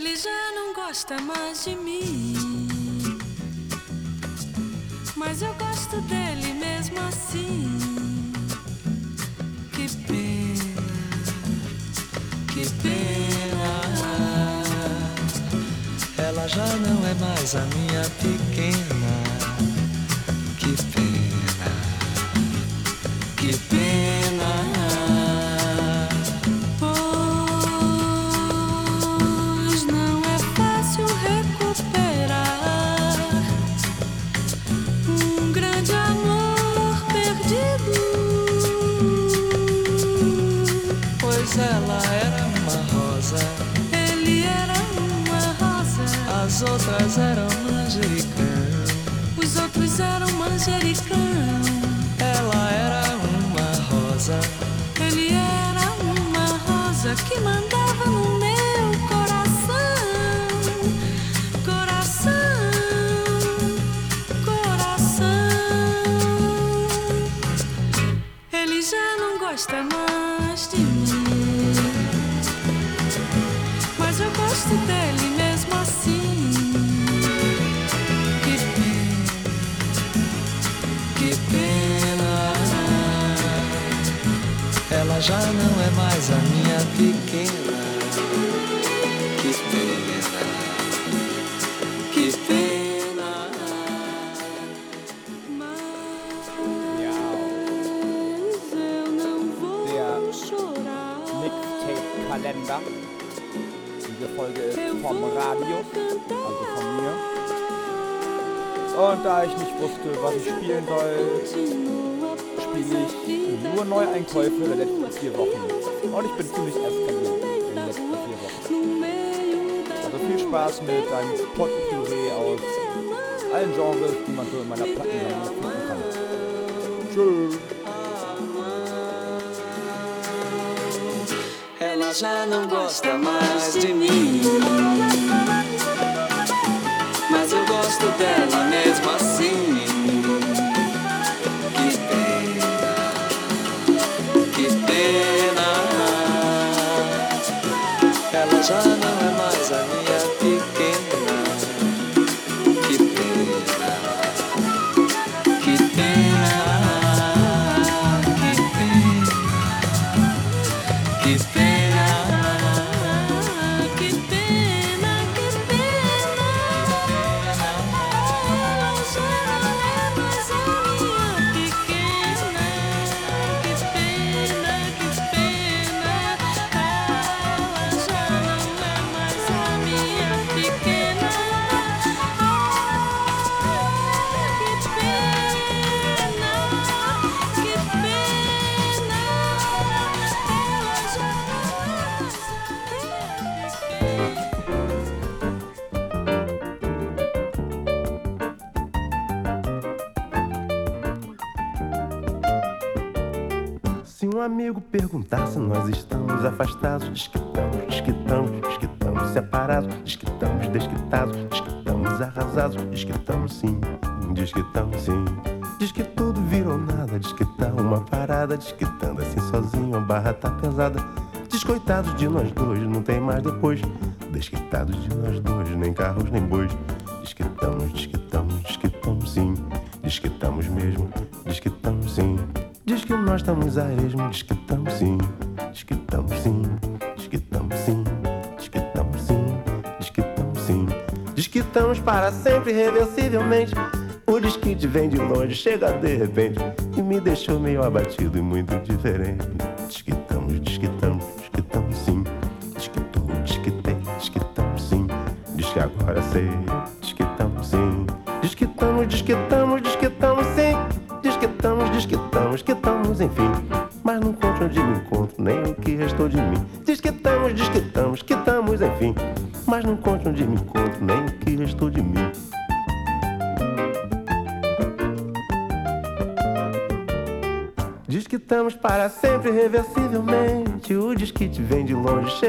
ele já não gosta mais de mim. Mas eu gosto dele mesmo assim. Que pena, que pena. Ela já não é mais a minha pequena. otras Einkäufe der letzten vier Wochen. Und ich bin ziemlich eskaliert in den letzten vier Wochen. Also viel Spaß mit einem Potpourri aus allen Genres, die man so in meiner Plattensammlung finden kann. Tschüss. these. perguntar se nós estamos afastados. Desquitamos, desquitamos, desquitamos separados. Desquitamos, desquitados, desquitamos arrasados. Desquitamos sim, desquitamos sim. Diz que tudo virou nada, diz que tá uma parada, diz que tá assim sozinho, a barra tá pesada. Descoitados de nós dois, não tem mais depois. Desquitados de nós dois, nem carros, nem bois. chega de repente e me deixou meio abatido e muito diferente.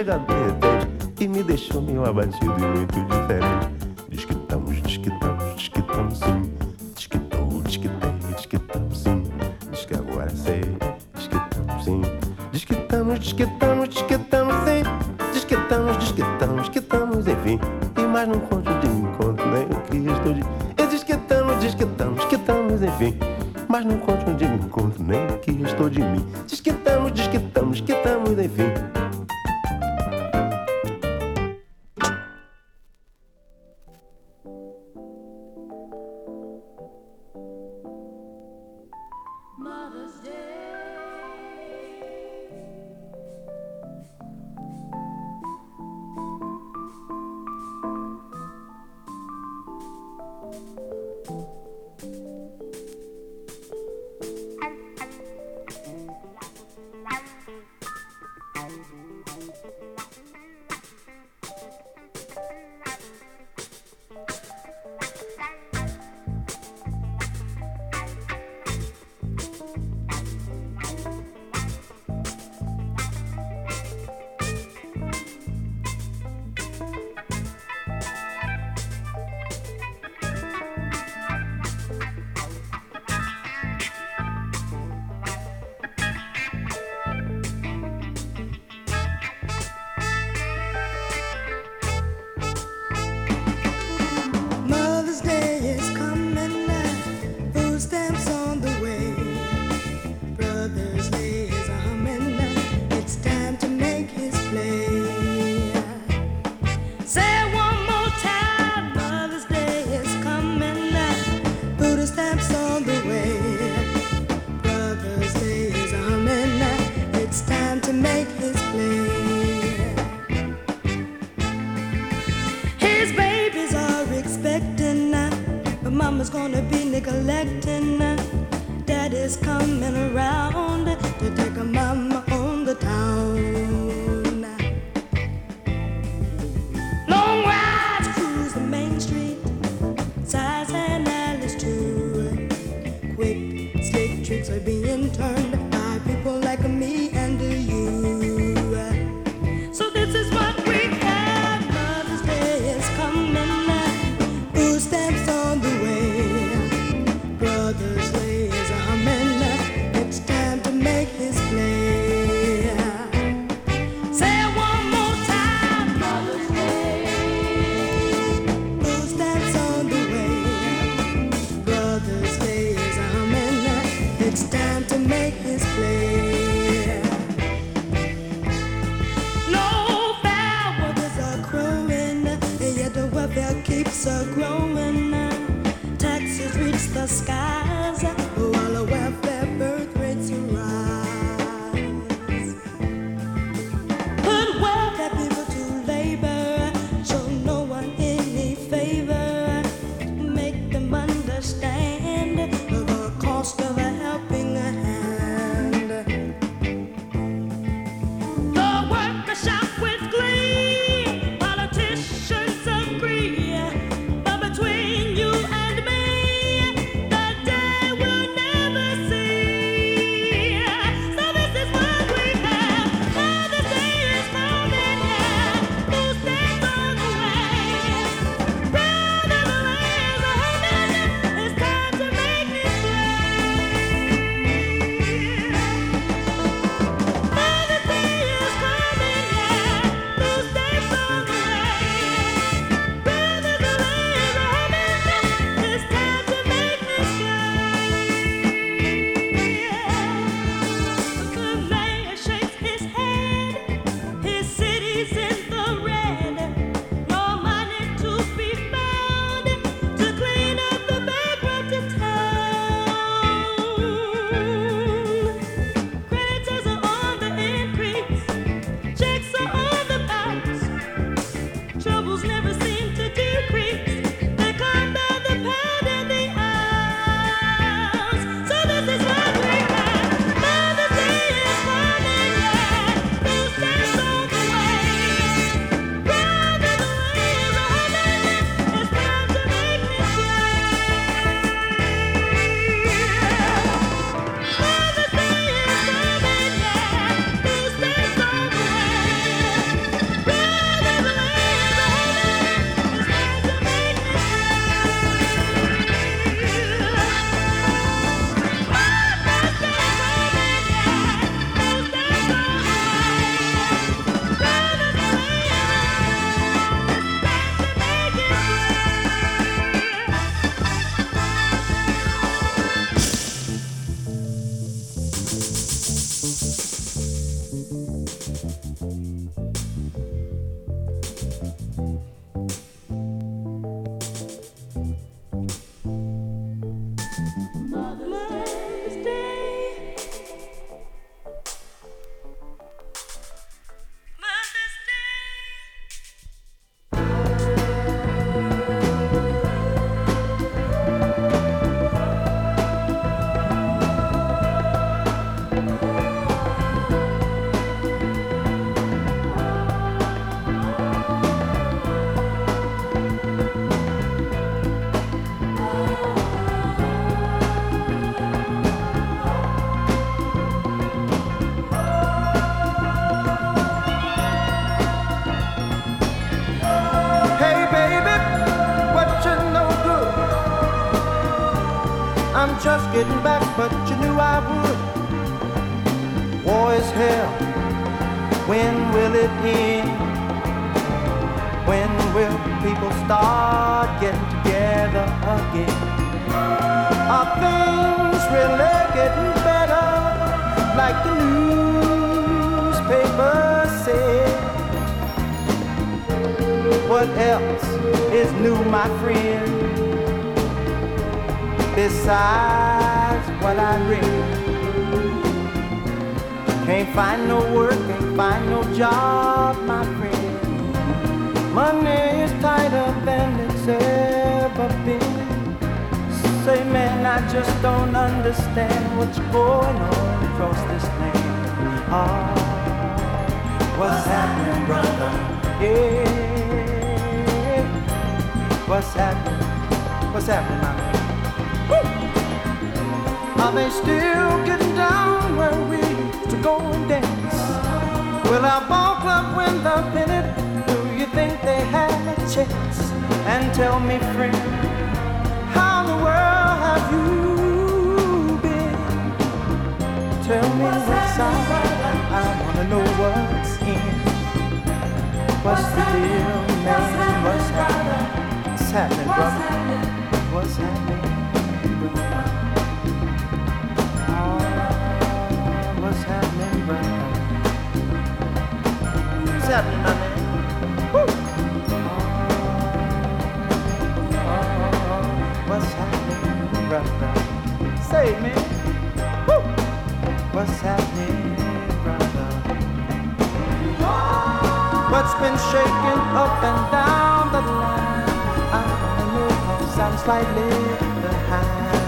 chega e me deixou meio abatido e muito Besides what I read. Can't find no work, can't find no job, my friend. Money is tighter than it's ever been. Say, man, I just don't understand what's going on across this land. Ah, what's happening, brother? Yeah, what's happening? What's happening, my man? Are they still getting down where we used to go and dance? Will our ball club win the pennant? Do you think they have a chance? And tell me, friend, how in the world have you been? Tell me what's out. I wanna know what's in. What's the deal, man? What's happening? What's happening, brother? What's happening, happening, my? Woo! What's happening, brother? Say, man. Woo! What's happening, brother? What's been shaking up and down the line? I know I'm slightly behind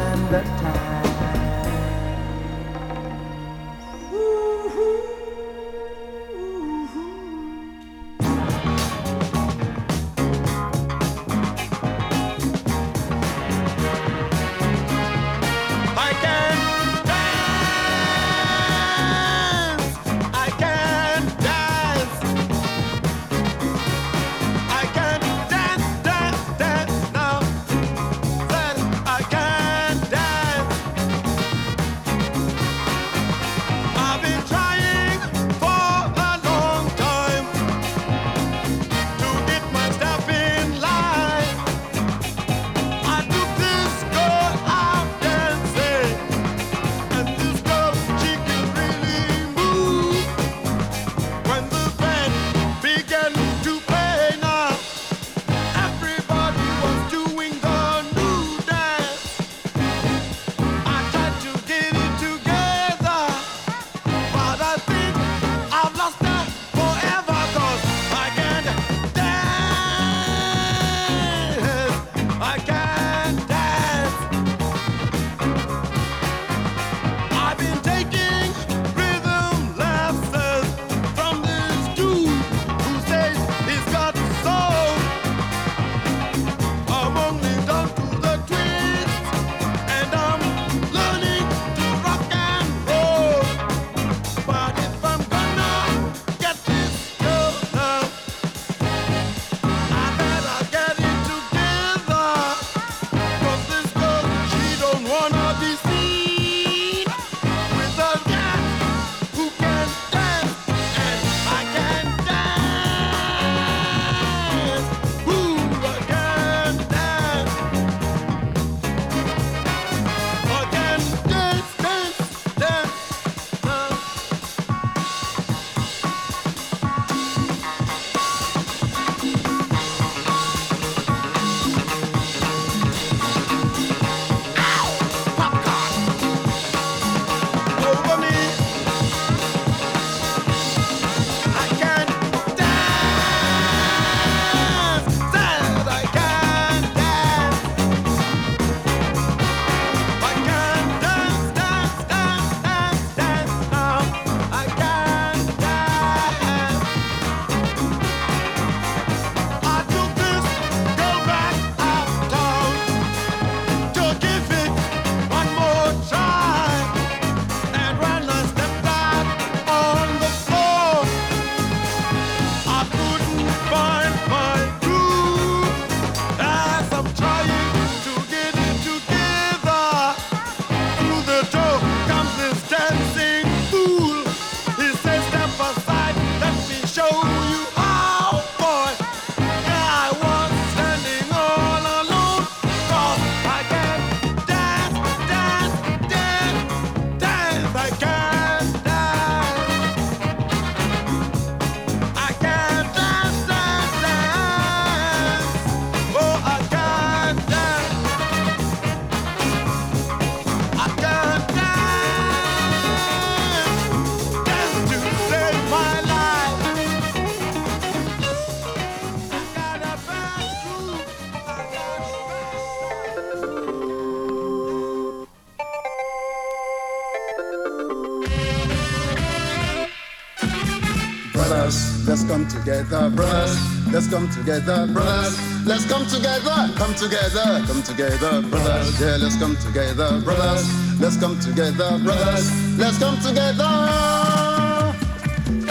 together, brothers. Let's come together, brothers. Let's come together, come together, come together, brothers. Yeah, let's come together, brothers. Let's come together, brothers. Let's come together.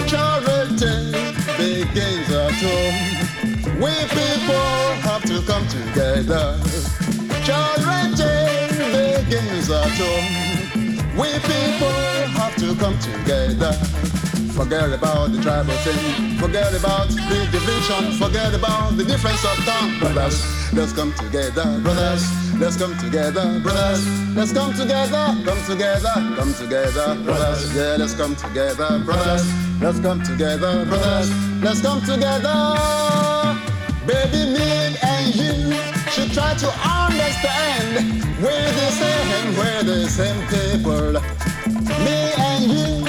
Charity begins at home. We people have to come together. Charity begins at home. We people have to come together. Forget about the tribal thing. Forget about the division. Forget about the difference of tongue. Brothers, let's come together. Brothers, let's come together. Brothers, let's come together. Come together. Come together. Brothers, yeah, let's come together. Brothers, let's come together. Brothers, let's come together. Baby, me and you should try to understand. We're the same, we're the same people. Me and you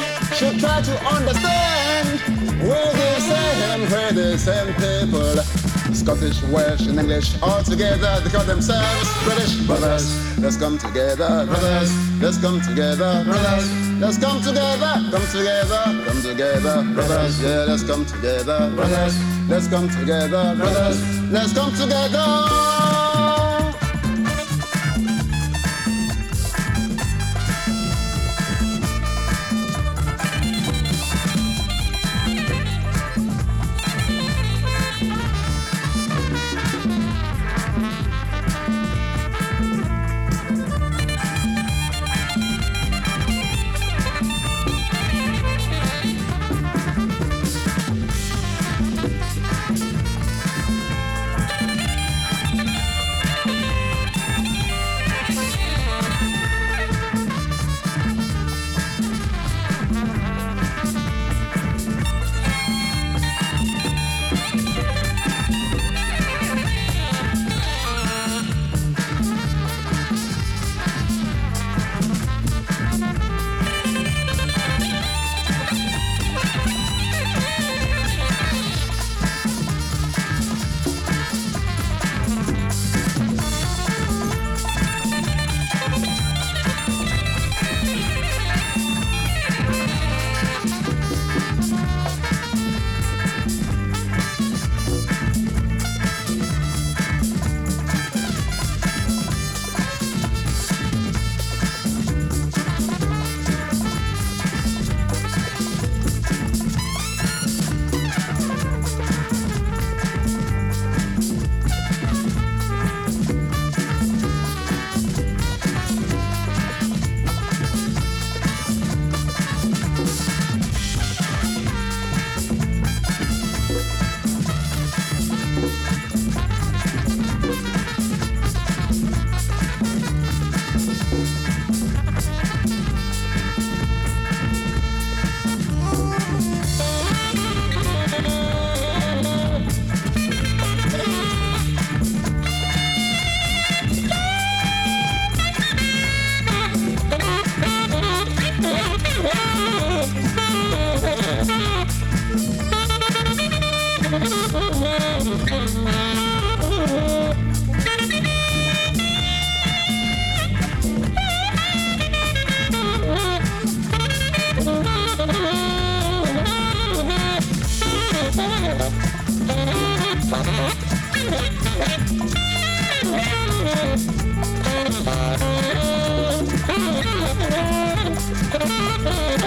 should try to understand. We're the same, we're the same people. Scottish, Welsh, and English all together. They call themselves British brothers. Let's come together, brothers. Let's come together, brothers. Let's come together, come together, come together, brothers. Yeah, let's come together, brothers. Let's come together, brothers. Let's come together. Thank you.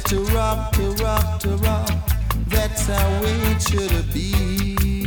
to rock, to rock, to rock. That's how it should be.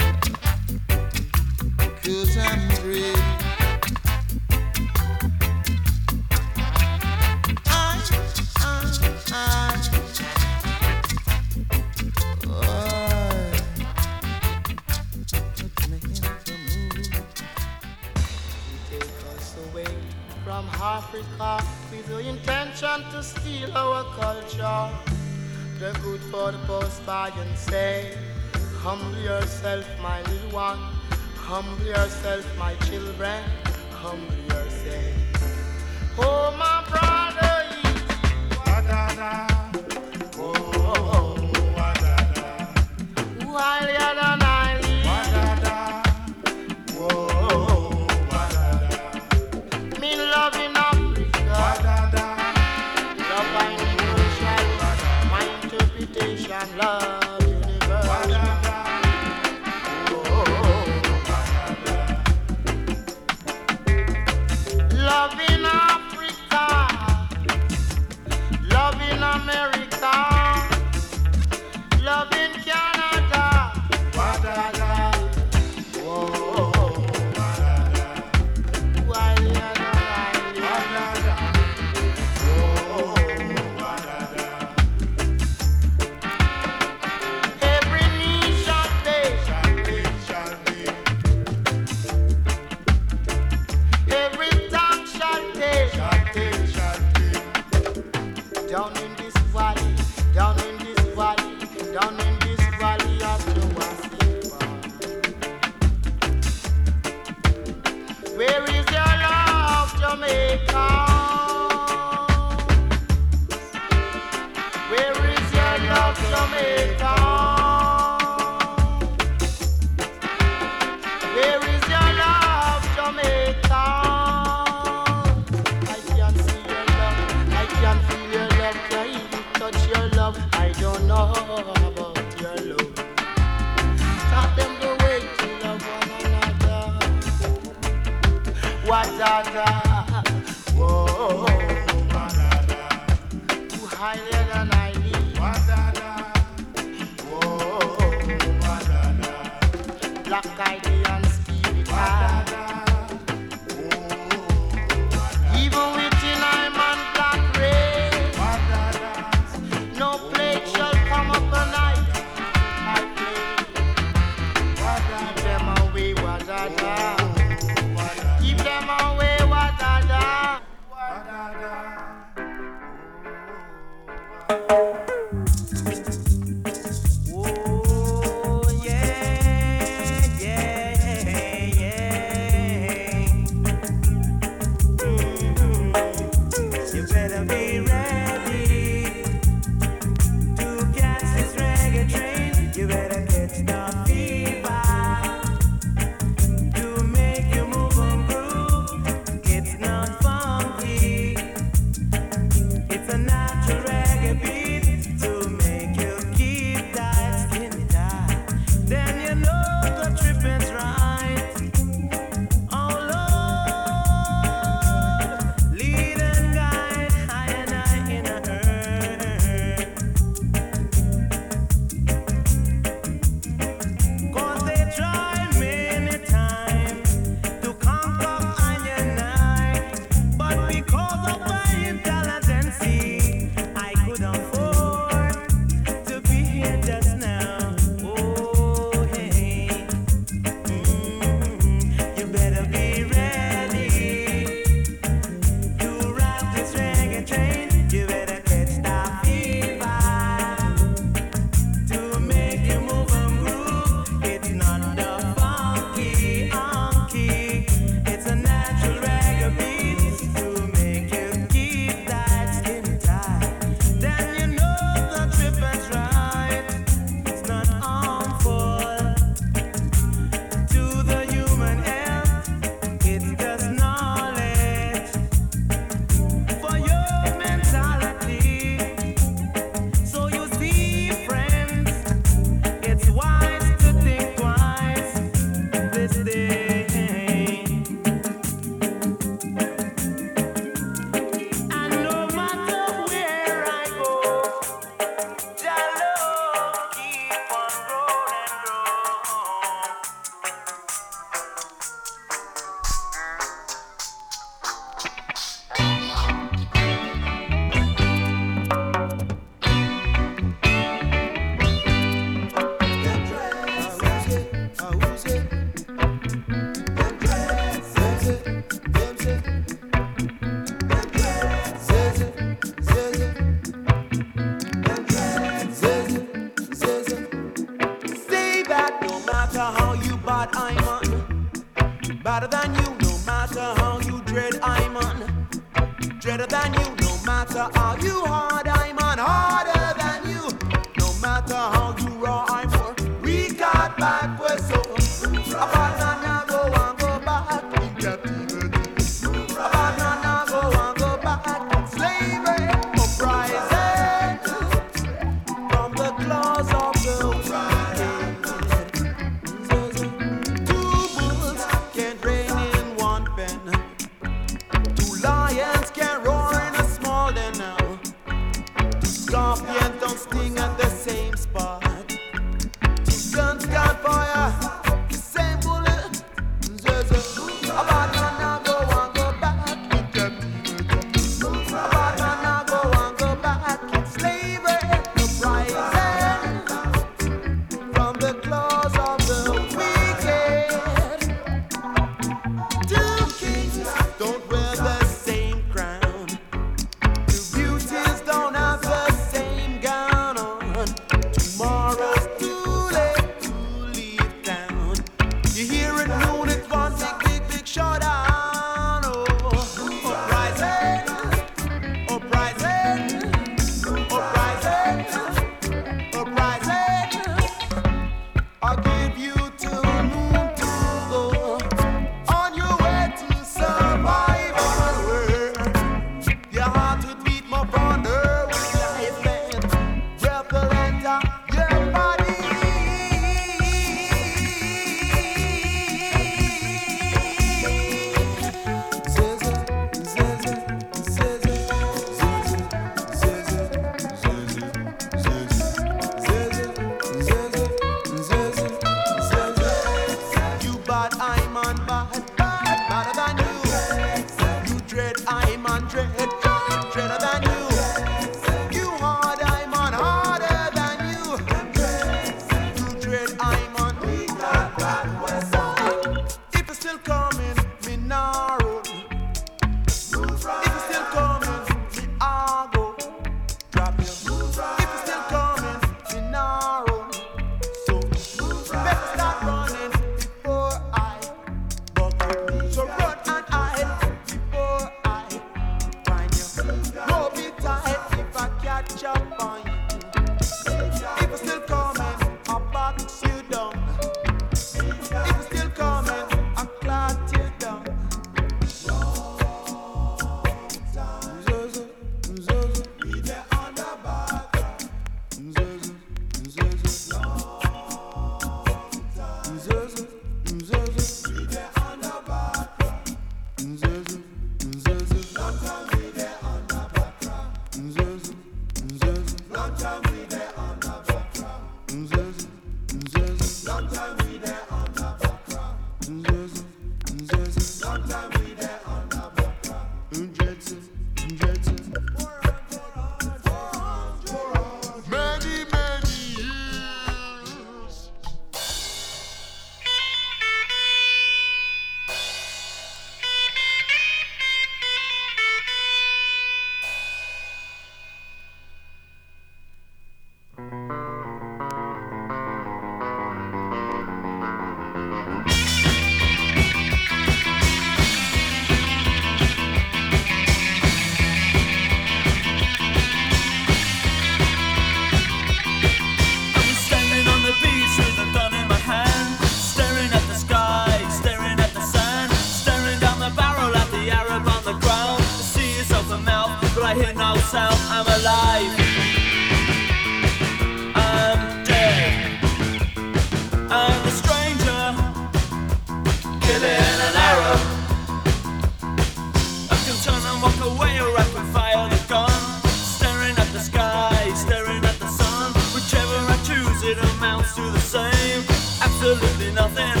Absolutely nothing.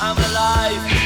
I'm alive.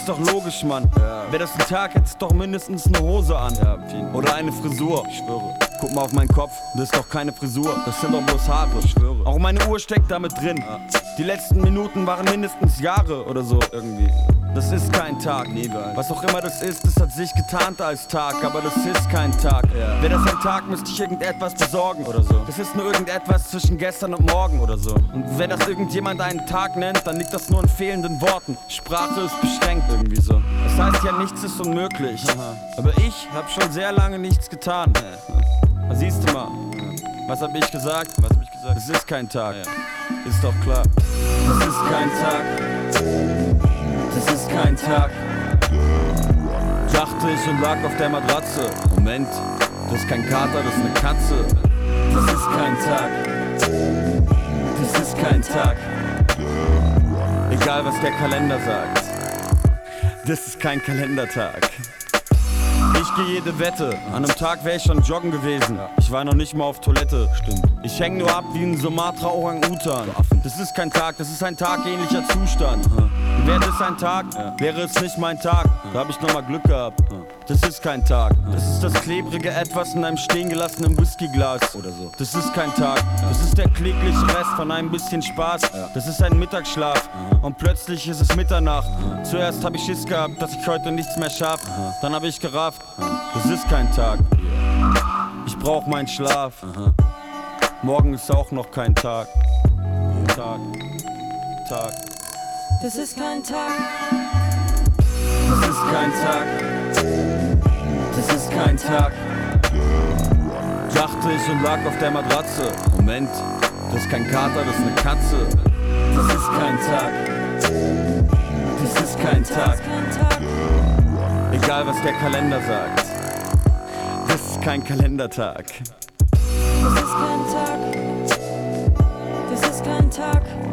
Ist doch logisch, Mann. Wäre das ein Tag, hättest doch mindestens eine Hose an. Oder eine Frisur. Ich schwöre. Guck mal auf meinen Kopf, das ist doch keine Frisur, das sind doch bloß Haare. Ich schwöre. Auch meine Uhr steckt damit drin. Die letzten Minuten waren mindestens Jahre oder so irgendwie. Das ist kein Tag. Was auch immer das ist, das hat sich getarnt als Tag, aber das ist kein Tag. Wäre das ein Tag, müsste ich irgendetwas besorgen oder so. Das ist nur irgendetwas zwischen gestern und morgen oder so. Und wenn das irgendjemand einen Tag nennt, dann liegt das nur in fehlenden Worten. Sprache ist beschränkt irgendwie so. Das heißt ja, nichts ist unmöglich. Aber ich habe schon sehr lange nichts getan. Da siehst du mal. Was hab ich gesagt? Was hab ich gesagt? Es ist kein Tag. Ist doch klar. Das ist kein Tag. Das ist kein Tag. Dachte ich und lag auf der Matratze. Moment, das ist kein Kater, das ist eine Katze. Das ist kein Tag. Das ist kein Tag. Egal was der Kalender sagt. Das ist kein Kalendertag. Ich gehe jede Wette. An einem Tag wäre ich schon joggen gewesen. Ich war noch nicht mal auf Toilette. Stimmt. Ich häng nur ab wie ein Sumatra Orang-Utan. Das ist kein Tag, das ist ein tagähnlicher Zustand. Wäre das ein Tag, wäre es nicht mein Tag. Da hab ich nochmal Glück gehabt. Das ist kein Tag. Das ist das klebrige Etwas in einem stehen gelassenen Whiskyglas. Oder so. Das ist kein Tag. Das ist der klägliche Rest von einem bisschen Spaß. Das ist ein Mittagsschlaf. Und plötzlich ist es Mitternacht. Zuerst hab ich Schiss gehabt, dass ich heute nichts mehr schaff. Dann hab ich gerafft. Das ist kein Tag. Ich brauch meinen Schlaf. Morgen ist auch noch kein Tag. Tag. Tag. Das ist kein Tag. Ist kein Tag. Das ist kein Tag. Dachte ich und lag auf der Matratze. Moment, das ist kein Kater, das ist eine Katze. Das ist kein Tag. Das ist kein Tag. Egal was der Kalender sagt. Das ist kein Kalendertag. Das ist kein Tag. Das ist kein Tag.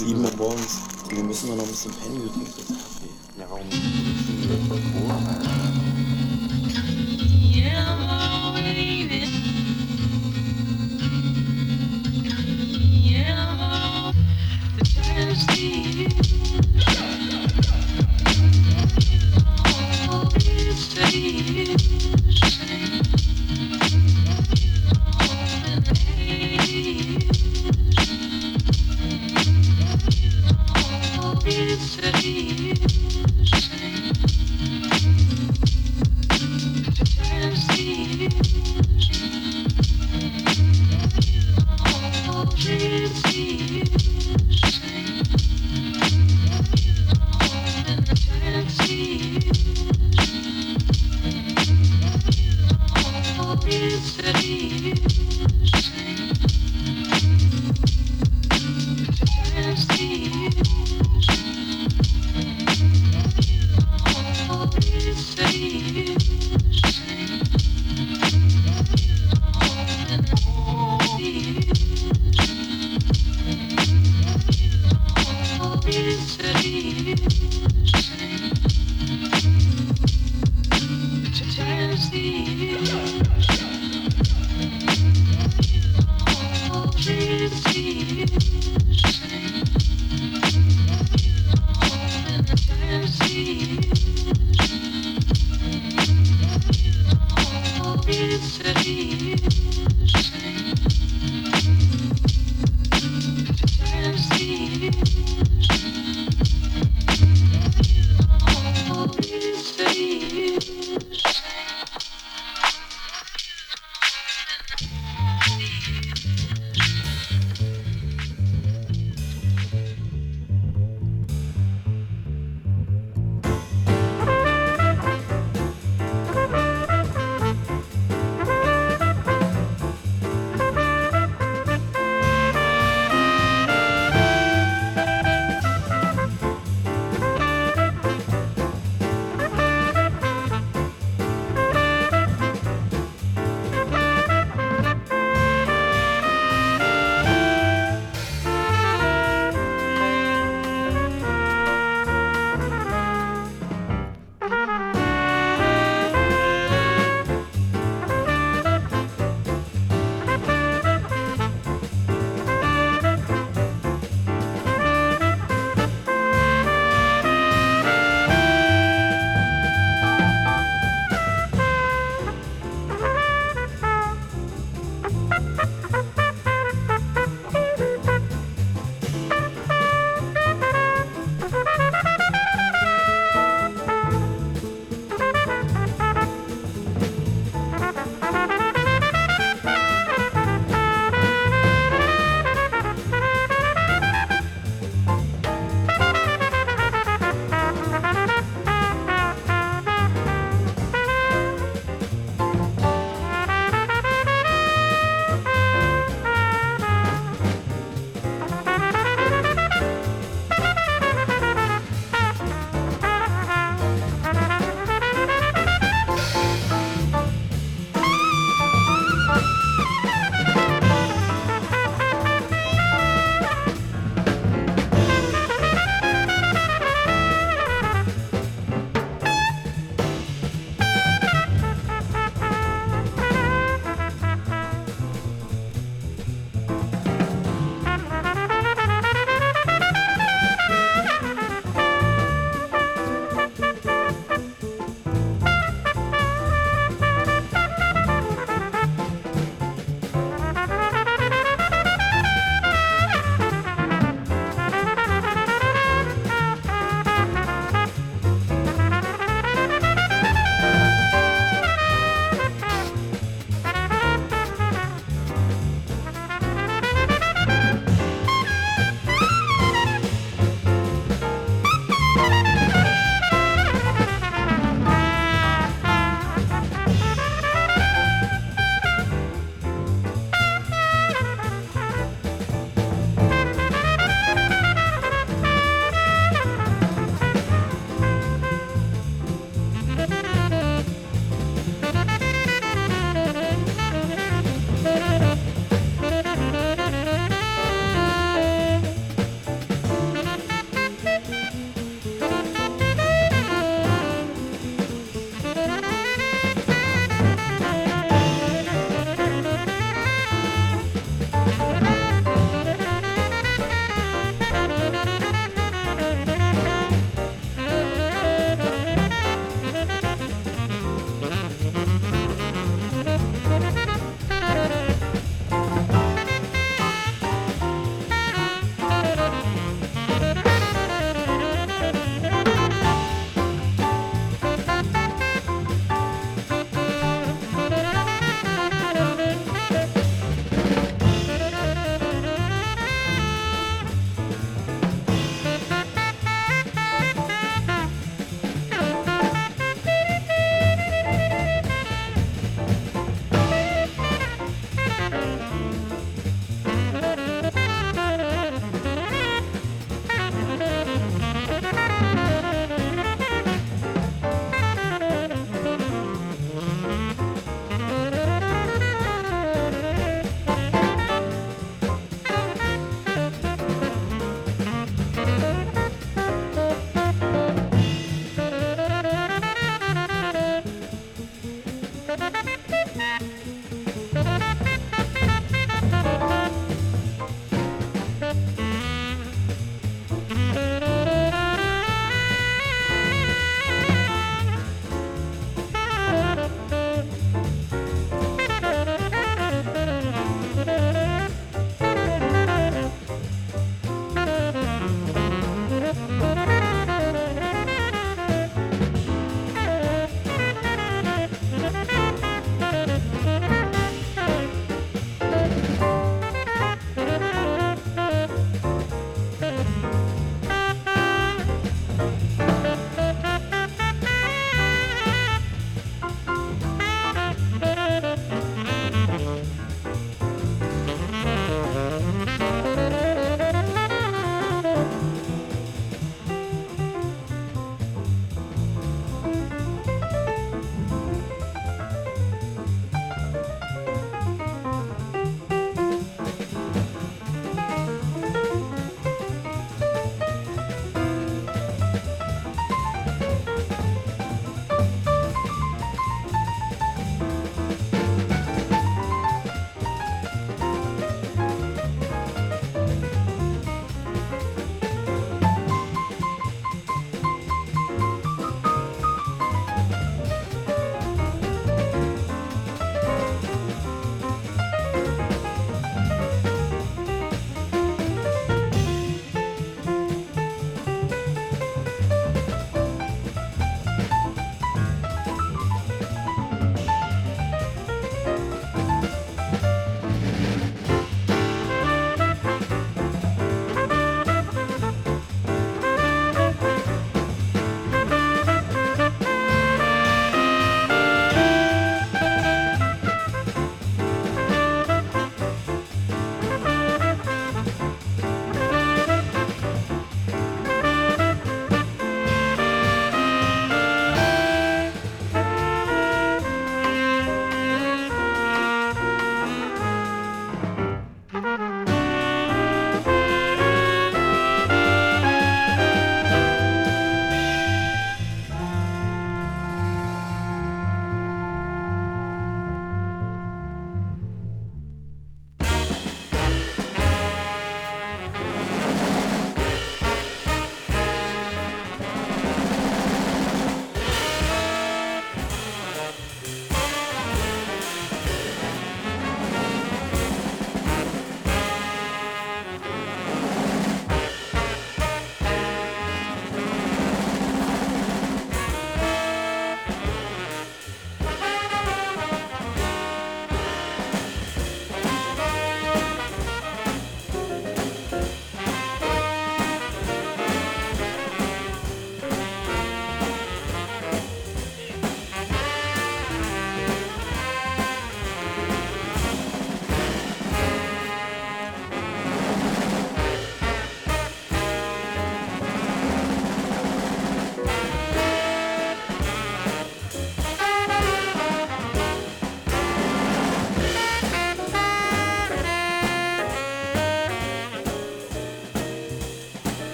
7 Uhr morgens. Wir müssen doch noch ein bisschen pennen, jetzt Kaffee. Ja, warum?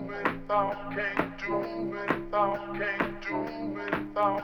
without, can't do without, can't do without,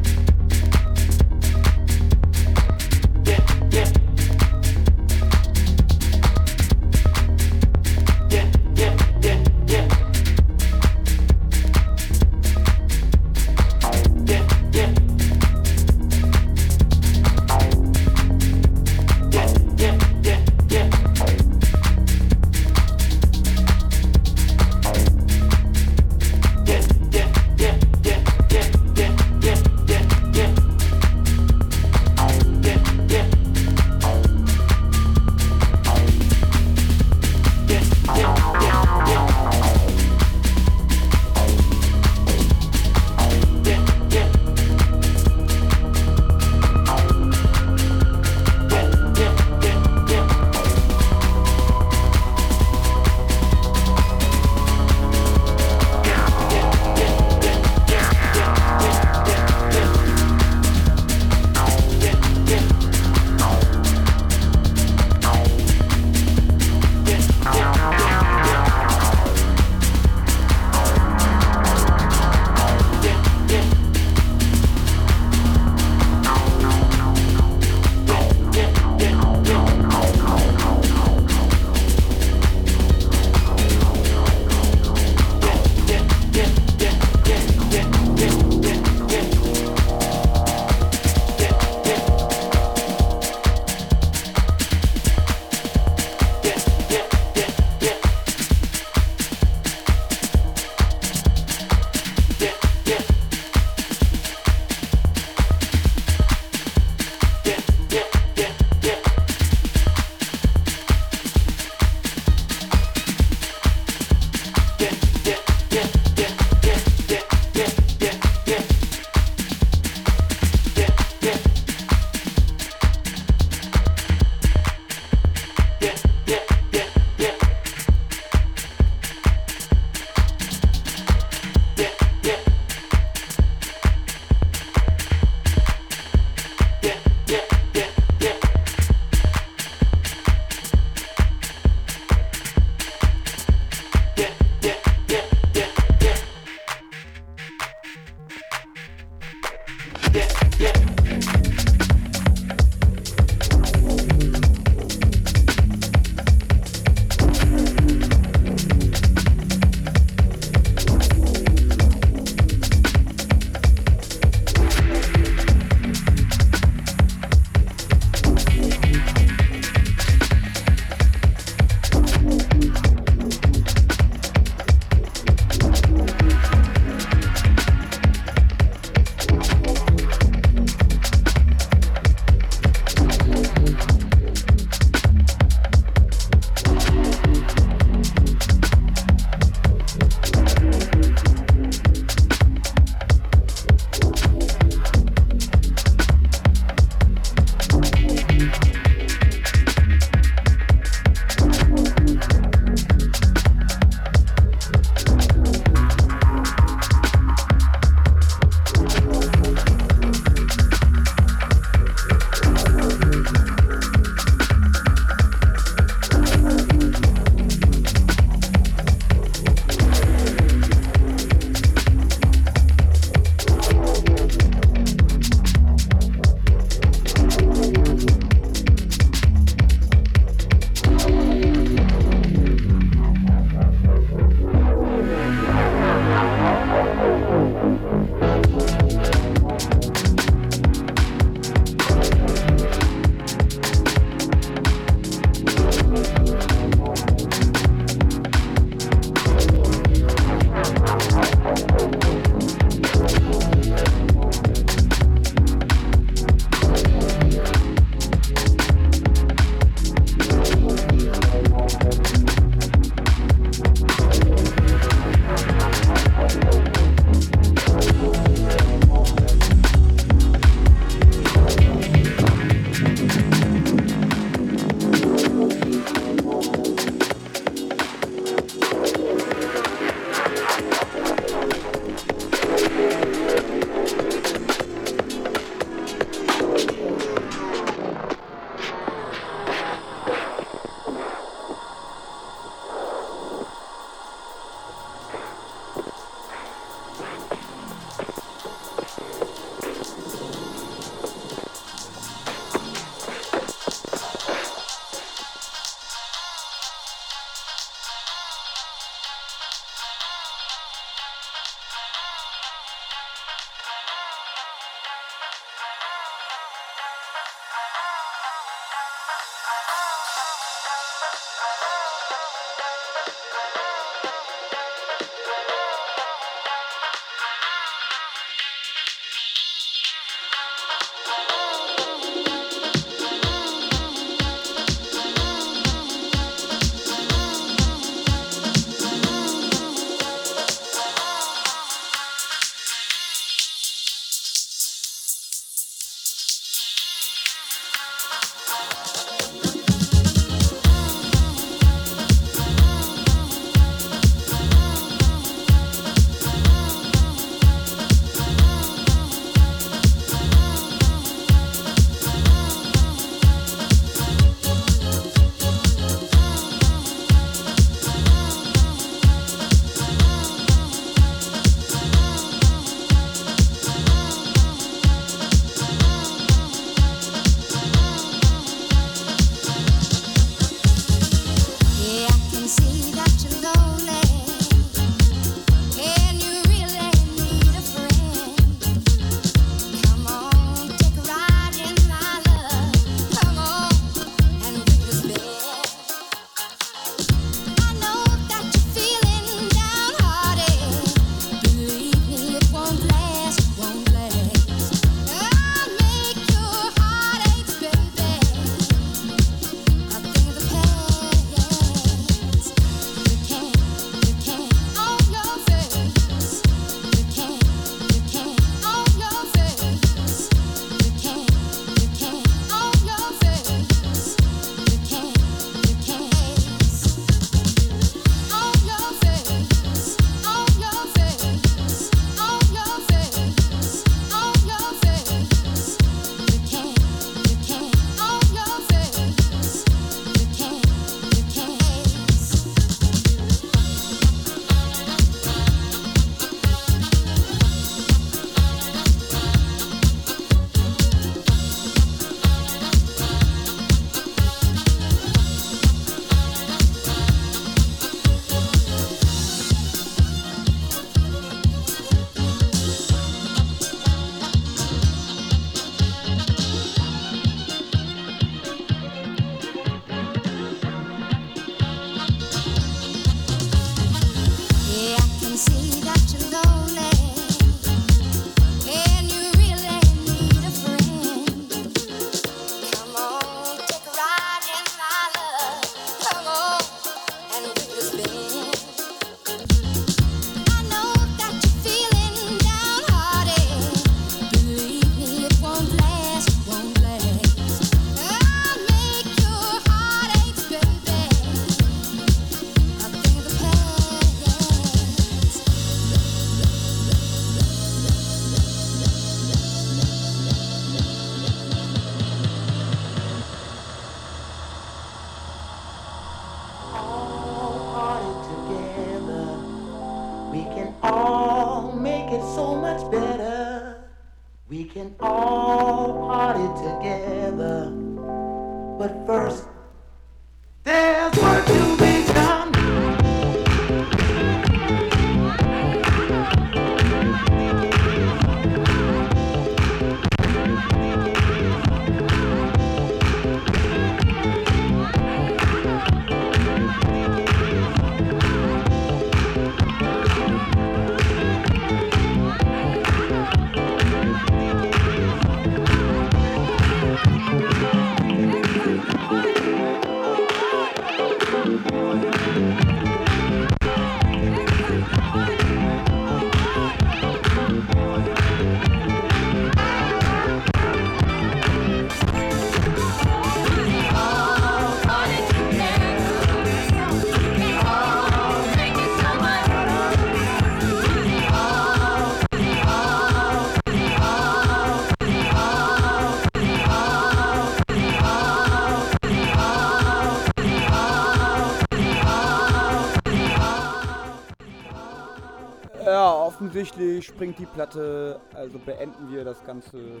offensichtlich springt die Platte, also beenden wir das Ganze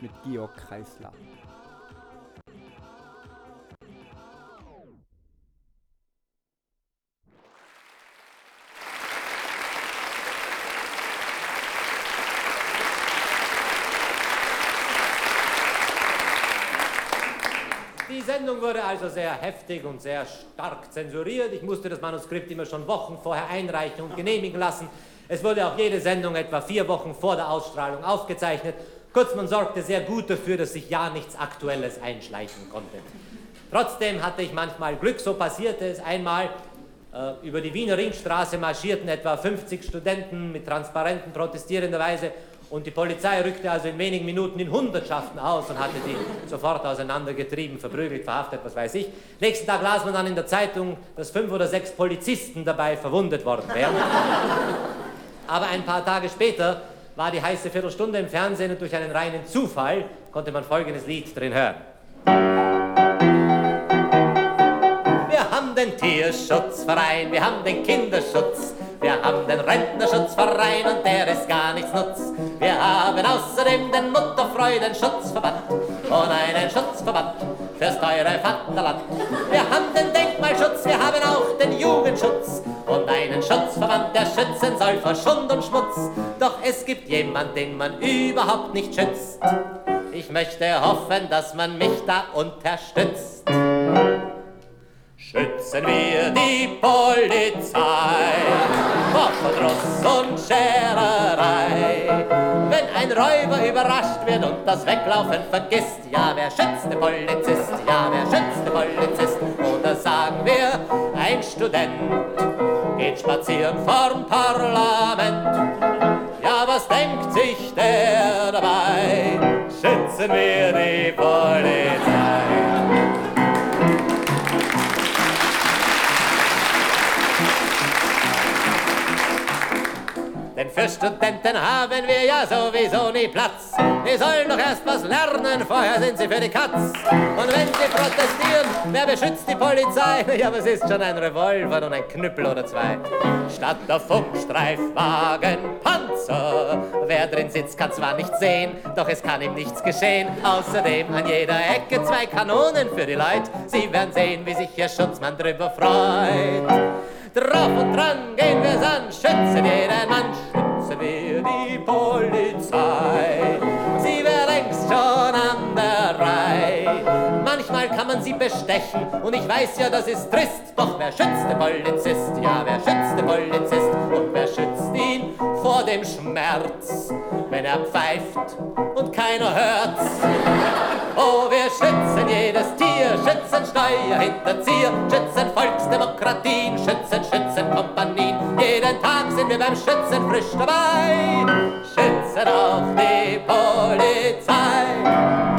mit Georg Kreisler. Die Sendung wurde also sehr heftig und sehr stark zensuriert. Ich musste das Manuskript immer schon Wochen vorher einreichen und genehmigen lassen. Es wurde auch jede Sendung etwa vier Wochen vor der Ausstrahlung aufgezeichnet. Kurz, man sorgte sehr gut dafür, dass sich ja nichts Aktuelles einschleichen konnte. Trotzdem hatte ich manchmal Glück, so passierte es einmal. Äh, über die Wiener Ringstraße marschierten etwa 50 Studenten mit Transparenten protestierenderweise und die Polizei rückte also in wenigen Minuten in Hundertschaften aus und hatte die sofort auseinandergetrieben, verprügelt, verhaftet, was weiß ich. Nächsten Tag las man dann in der Zeitung, dass fünf oder sechs Polizisten dabei verwundet worden wären. Aber ein paar Tage später war die heiße Viertelstunde im Fernsehen und durch einen reinen Zufall konnte man folgendes Lied drin hören. Wir haben den Tierschutzverein, wir haben den Kinderschutz, wir haben den Rentnerschutzverein und der ist gar nichts nutz. Wir haben außerdem den Mutterfreudenschutzverband und einen Schutzverband fürs teure Vaterland. Wir haben den Denkmalschutz, wir haben auch den Jugendschutz und einen Schutzverband, der schützen soll vor Schund und Schmutz. Doch es gibt jemand, den man überhaupt nicht schützt. Ich möchte hoffen, dass man mich da unterstützt. Schützen wir die Polizei vor Verdruss und Schererei. Wenn ein Räuber überrascht wird und das Weglaufen vergisst, ja, wer schützt den Polizist? Ja, wer schützt den Polizist? Oder sagen wir, ein Student geht spazieren vorm Parlament. Ja, was denkt sich der dabei? Schützen wir die Polizei. Denn für Studenten haben wir ja sowieso nie Platz. Die sollen doch erst was lernen, vorher sind sie für die Katz. Und wenn sie protestieren, wer beschützt die Polizei? Ja, was ist schon ein Revolver und ein Knüppel oder zwei? Statt der Funkstreifwagen Panzer. Wer drin sitzt, kann zwar nichts sehen, doch es kann ihm nichts geschehen. Außerdem an jeder Ecke zwei Kanonen für die Leute. Sie werden sehen, wie sich ihr Schutzmann drüber freut. Drauf und dran gehen wir's an, schützen jeden Mann, schützen wir die Polizei. Sie wäre längst schon Reihe manchmal kann man sie bestechen. Und ich weiß ja, das ist trist, doch wer schützt den Polizist? Ja, wer schützt den Polizist? Und wer schützt ihn vor dem Schmerz, wenn er pfeift und keiner hört's? Oh, wir schützen jedes Tier, schützen Steuerhinterzieher, schützen Volksdemokratien, schützen Schützenkompanien. Jeden Tag sind wir beim Schützen frisch dabei, schützen auch die Polizei.